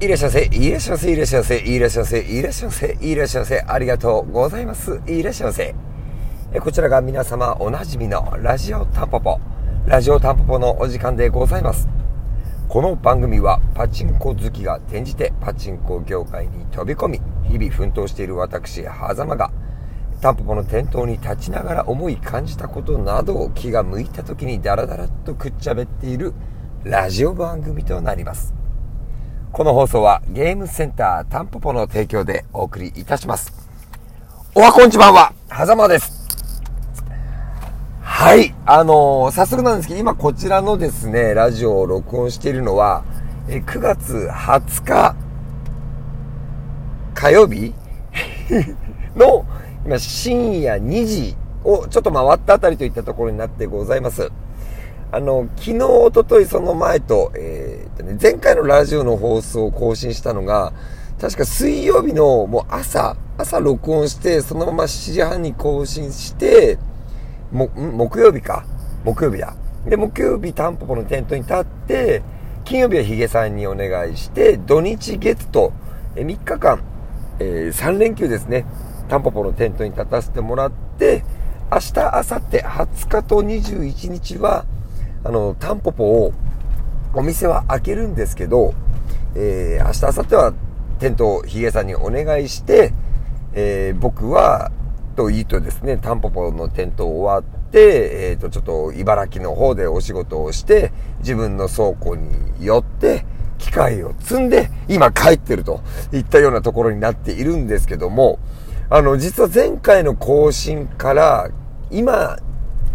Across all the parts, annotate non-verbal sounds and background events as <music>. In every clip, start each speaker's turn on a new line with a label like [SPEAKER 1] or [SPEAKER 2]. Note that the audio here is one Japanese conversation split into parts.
[SPEAKER 1] いらっしゃいませ、いらっしゃいませ、いらっしゃいませ、いらっしゃいませ、いらっしゃいませ、いらっしゃいませ、ありがとうございます。いらっしゃいませ。こちらが皆様おなじみのラジオタンポポ、ラジオタンポポのお時間でございます。この番組はパチンコ好きが転じてパチンコ業界に飛び込み、日々奮闘している私、狭間が、タンポポの店頭に立ちながら思い感じたことなどを気が向いた時にダラダラとくっちゃべっているラジオ番組となります。この放送はゲームセンタータンポポの提供でお送りいたします。おはこんちばんは、はざまです。はい、あのー、早速なんですけど、今こちらのですね、ラジオを録音しているのは、え9月20日、火曜日 <laughs> の、今深夜2時をちょっと回ったあたりといったところになってございます。あの、昨日、おととい、その前と、えー、とね、前回のラジオの放送を更新したのが、確か水曜日のもう朝、朝録音して、そのまま7時半に更新して、も、木曜日か。木曜日だ。で、木曜日タンポポのテントに立って、金曜日はヒゲさんにお願いして、土日月と、え3日間、えー、3連休ですね。タンポポのテントに立たせてもらって、明日、明後日、20日と21日は、あの、タンポポを、お店は開けるんですけど、えー、明日、明後日はテントをヒゲさんにお願いして、えー、僕は、といいとですね、タンポポのテント終わって、え、ー、と、ちょっと茨城の方でお仕事をして、自分の倉庫に寄って、機械を積んで、今帰ってるといったようなところになっているんですけども、あの、実は前回の更新から、今、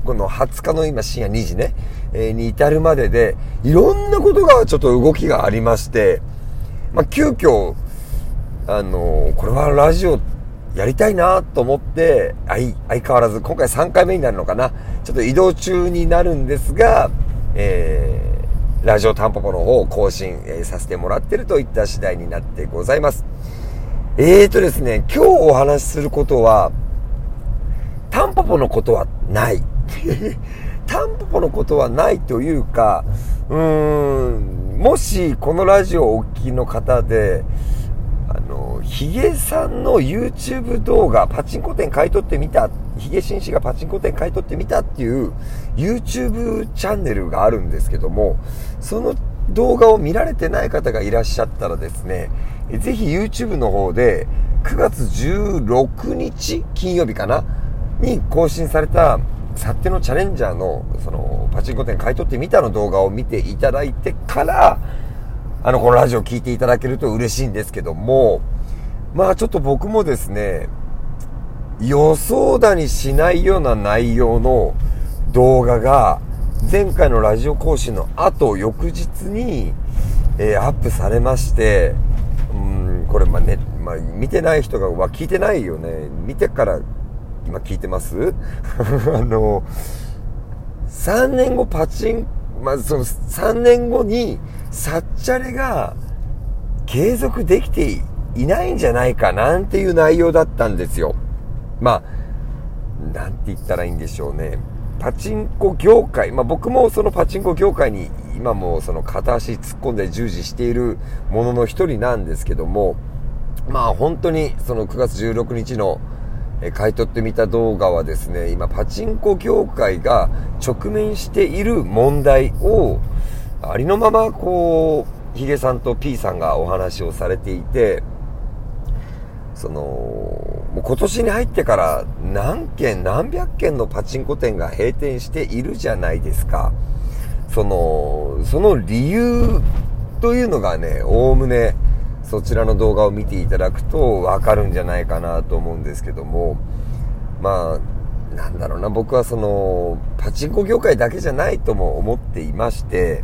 [SPEAKER 1] この20日の今深夜2時ね、え、に至るまでで、いろんなことがちょっと動きがありまして、まあ、急遽、あの、これはラジオやりたいなと思って、相変わらず、今回3回目になるのかな。ちょっと移動中になるんですが、えー、ラジオタンポポの方を更新、え、させてもらってるといった次第になってございます。えーとですね、今日お話しすることは、タンポポのことはない。タンポポのことはないというか、うーん、もしこのラジオをお聞きの方で、あの、ヒゲさんの YouTube 動画、パチンコ店買い取ってみた、ヒゲ紳士がパチンコ店買い取ってみたっていう YouTube チャンネルがあるんですけども、その動画を見られてない方がいらっしゃったらですね、ぜひ YouTube の方で9月16日金曜日かなに更新された、サッテのチャレンジャーの、その、パチンコ店買い取ってみたの動画を見ていただいてから、あの、このラジオ聞いていただけると嬉しいんですけども、まあちょっと僕もですね、予想だにしないような内容の動画が、前回のラジオ更新の後、翌日に、えー、アップされまして、うん、これ、まあね、まあ、見てない人が、は聞いてないよね。見てから今聞いてます？<laughs> あの、3年後パチン、まずその3年後にサッチャレが継続できていないんじゃないかなんていう内容だったんですよ。まあ、なんて言ったらいいんでしょうね。パチンコ業界、まあ僕もそのパチンコ業界に今もその片足突っ込んで従事しているものの一人なんですけども、まあ本当にその9月16日のえ買い取ってみた動画はですね、今パチンコ業界が直面している問題をありのままこう、ヒゲさんと P さんがお話をされていて、その、もう今年に入ってから何件何百件のパチンコ店が閉店しているじゃないですか。その、その理由というのがね、おおむね、そちらの動画を見ていただくとわかるんじゃないかなと思うんですけども、まあ、なんだろうな、僕はその、パチンコ業界だけじゃないとも思っていまして、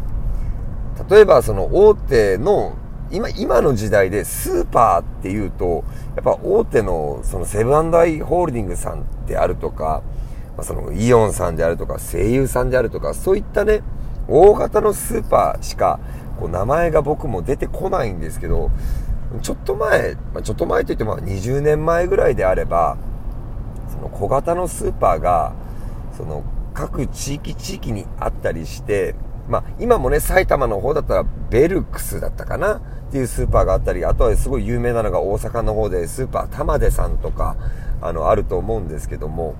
[SPEAKER 1] 例えばその大手の、今、今の時代でスーパーっていうと、やっぱ大手のそのセブンアイ・ホールディングさんであるとか、まあ、そのイオンさんであるとか、声優さんであるとか、そういったね、大型のスーパーしかこう名前が僕も出てこないんですけど、ちょっと前、ま、ちょっと前といっても20年前ぐらいであれば、その小型のスーパーが、その各地域地域にあったりして、まあ、今もね、埼玉の方だったら、ベルクスだったかなっていうスーパーがあったり、あとはすごい有名なのが大阪の方で、スーパー玉出さんとか、あの、あると思うんですけども、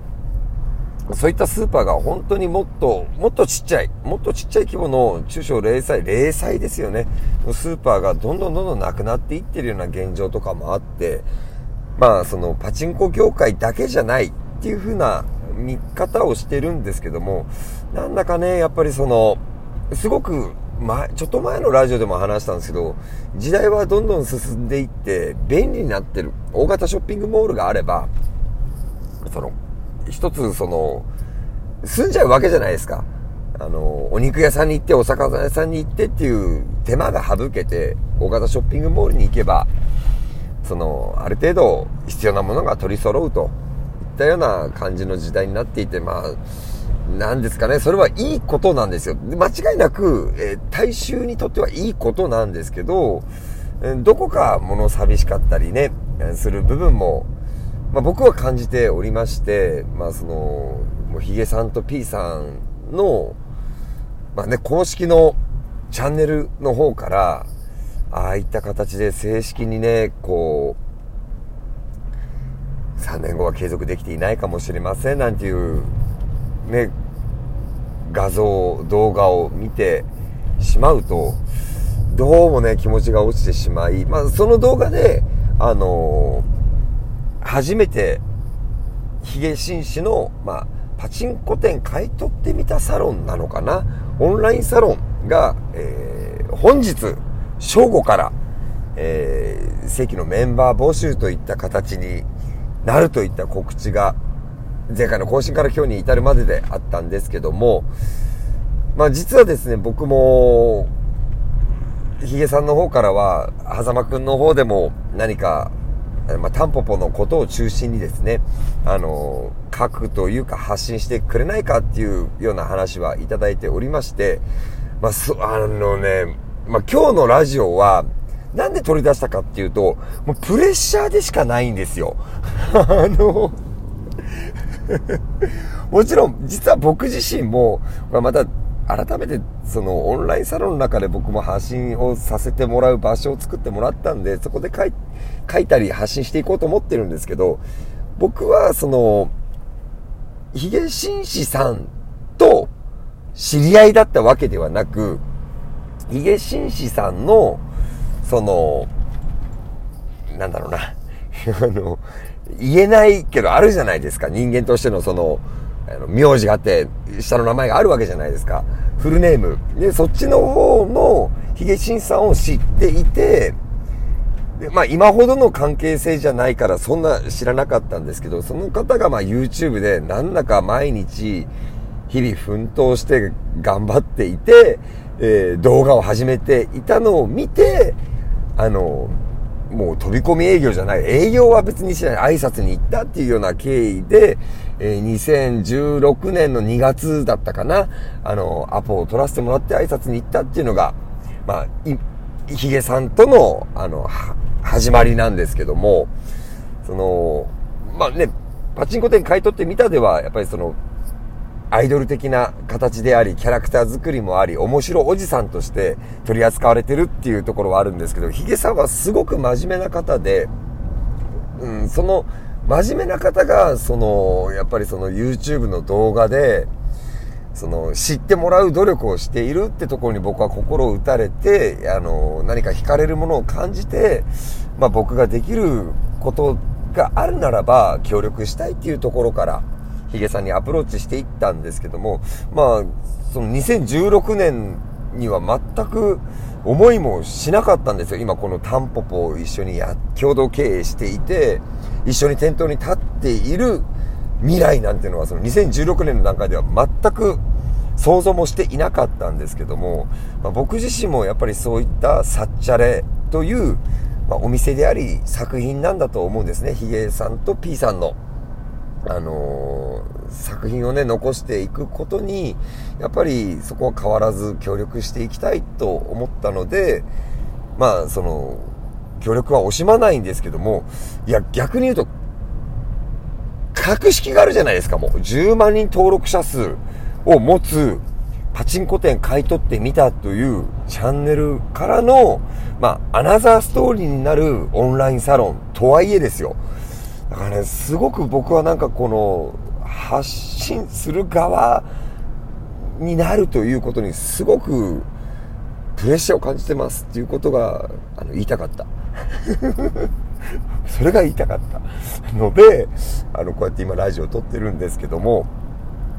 [SPEAKER 1] そういったスーパーが本当にもっと、もっとちっちゃい、もっとちっちゃい規模の中小零細、零細ですよね。スーパーがどんどんどんどんなくなっていってるような現状とかもあって、まあ、そのパチンコ業界だけじゃないっていう風な見方をしてるんですけども、なんだかね、やっぱりその、すごく前、ちょっと前のラジオでも話したんですけど、時代はどんどん進んでいって、便利になってる。大型ショッピングモールがあれば、その、一つその、住んじゃうわけじゃないですか。あの、お肉屋さんに行って、お魚屋さんに行ってっていう手間が省けて、大型ショッピングモールに行けば、その、ある程度必要なものが取り揃うといったような感じの時代になっていて、まあ、なんですかね、それはいいことなんですよ。間違いなく、えー、大衆にとってはいいことなんですけど、どこか物寂しかったりね、する部分も、まあ、僕は感じておりまして、まあその、もうヒゲさんと P さんの、まあね、公式のチャンネルの方から、ああいった形で正式にね、こう、3年後は継続できていないかもしれませんなんていうね、画像、動画を見てしまうと、どうもね、気持ちが落ちてしまい、まあ、その動画で、あのー、初めて、ヒゲ紳士の、まあ、パチンコ店買い取ってみたサロンなのかな？オンラインサロンが、えー、本日、正午から、えー、正規のメンバー募集といった形になるといった告知が前回の更新から今日に至るまでであったんですけども、まあ実はですね、僕も、ヒゲさんの方からは、狭間くんの方でも何か、まあ、タンポポのことを中心にですね、あの、書くというか発信してくれないかっていうような話はいただいておりまして、まあ、そ、あのね、まあ、今日のラジオは、なんで取り出したかっていうと、もうプレッシャーでしかないんですよ。<laughs> あの、<laughs> もちろん、実は僕自身も、また、改めて、その、オンラインサロンの中で僕も発信をさせてもらう場所を作ってもらったんで、そこで書い書いたり発信していこうと思ってるんですけど、僕は、その、ヒゲ紳士さんと知り合いだったわけではなく、ヒゲ紳士さんの、その、なんだろうな、<laughs> あの、言えないけどあるじゃないですか。人間としてのその、あの、名字があって、下の名前があるわけじゃないですか。フルネーム。で、そっちの方のヒゲシンさんを知っていて、で、まあ今ほどの関係性じゃないからそんな知らなかったんですけど、その方がまあ YouTube でなんだか毎日日々奮闘して頑張っていて、えー、動画を始めていたのを見て、あの、もう飛び込み営業じゃない、営業は別にしない、挨拶に行ったっていうような経緯で、え、2016年の2月だったかな、あの、アポを取らせてもらって挨拶に行ったっていうのが、まあ、い、ヒゲさんとの、あの、始まりなんですけども、その、まあね、パチンコ店買い取ってみたでは、やっぱりその、アイドル的な形であり、キャラクター作りもあり、面白おじさんとして取り扱われてるっていうところはあるんですけど、ヒゲさんはすごく真面目な方で、うん、その、真面目な方が、その、やっぱりその YouTube の動画で、その、知ってもらう努力をしているってところに僕は心を打たれて、あの、何か惹かれるものを感じて、まあ僕ができることがあるならば協力したいっていうところから、ヒゲさんにアプローチしていったんですけども、まあ、その2016年には全く思いもしなかったんですよ。今このタンポポを一緒にや、共同経営していて、一緒に店頭に立っている未来なんていうのはその2016年の段階では全く想像もしていなかったんですけども、まあ、僕自身もやっぱりそういったサッチャレという、まあ、お店であり作品なんだと思うんですね。ヒゲさんと P さんの。あのー、作品をね、残していくことに、やっぱりそこは変わらず協力していきたいと思ったので、まあ、その、協力は惜しまないんですけども、いや、逆に言うと、格式があるじゃないですか、もう。10万人登録者数を持つ、パチンコ店買い取ってみたというチャンネルからの、まあ、アナザーストーリーになるオンラインサロンとはいえですよ。だからね、すごく僕はなんかこの、発信する側になるということにすごくプレッシャーを感じてますっていうことがあの言いたかった。<laughs> それが言いたかったので、あの、こうやって今ラジオを撮ってるんですけども、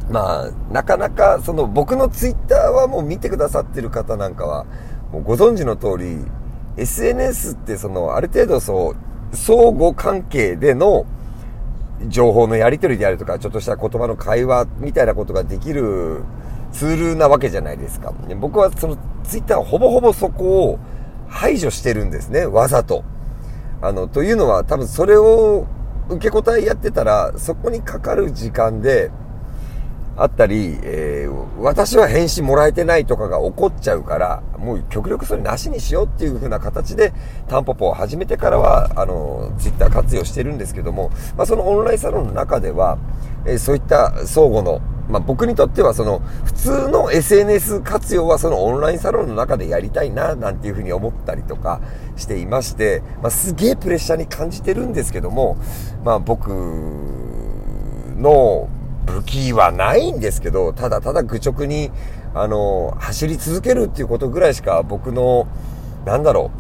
[SPEAKER 1] まあ、なかなか、その僕のツイッターはもう見てくださってる方なんかは、もうご存知の通り、SNS ってその、ある程度そう、相互関係での情報のやり取りであるとか、ちょっとした言葉の会話みたいなことができるツールなわけじゃないですか。僕はそのツイッターはほぼほぼそこを排除してるんですね、わざと。あの、というのは多分それを受け答えやってたら、そこにかかる時間で、あったり、えー、私は返信もらえてないとかが起こっちゃうから、もう極力それなしにしようっていう風な形で、タンポポを始めてからは、あの、ツイッター活用してるんですけども、まあ、そのオンラインサロンの中では、えー、そういった相互の、まあ、僕にとってはその、普通の SNS 活用はそのオンラインサロンの中でやりたいな、なんていう風に思ったりとかしていまして、まあ、すげえプレッシャーに感じてるんですけども、まあ、僕の、武器はないんですけど、ただただ愚直に、あの、走り続けるっていうことぐらいしか僕の、なんだろ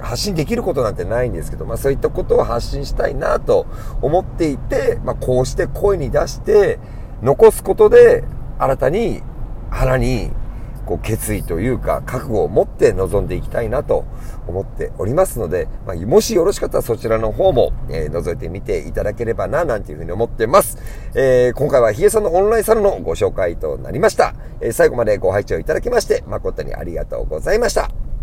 [SPEAKER 1] う、発信できることなんてないんですけど、まあそういったことを発信したいなと思っていて、まあこうして声に出して、残すことで、新たに腹にこう決意というか覚悟を持って臨んでいきたいなと思っておりますので、まあ、もしよろしかったらそちらの方も、えー、覗いてみていただければな、なんていうふうに思ってます。えー、今回はヒゲさんのオンラインサロンのご紹介となりました。えー、最後までご拝聴いただきまして、誠にありがとうございました。